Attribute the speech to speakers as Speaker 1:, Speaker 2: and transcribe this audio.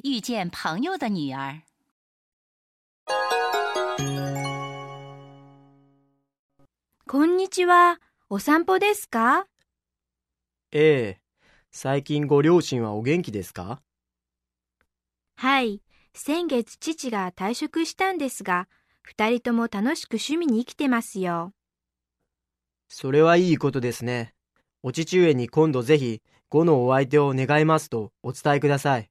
Speaker 1: 遇见朋友的女儿。
Speaker 2: こんにちは。お散歩ですか？
Speaker 3: ええ。最近ご両親はお元気ですか？
Speaker 2: はい。先月父が退職したんですが、二人とも楽しく趣味に生きてますよ。
Speaker 3: それはいいことですね。お父上に今度ぜひ、後のお相手を願いますとお伝えください。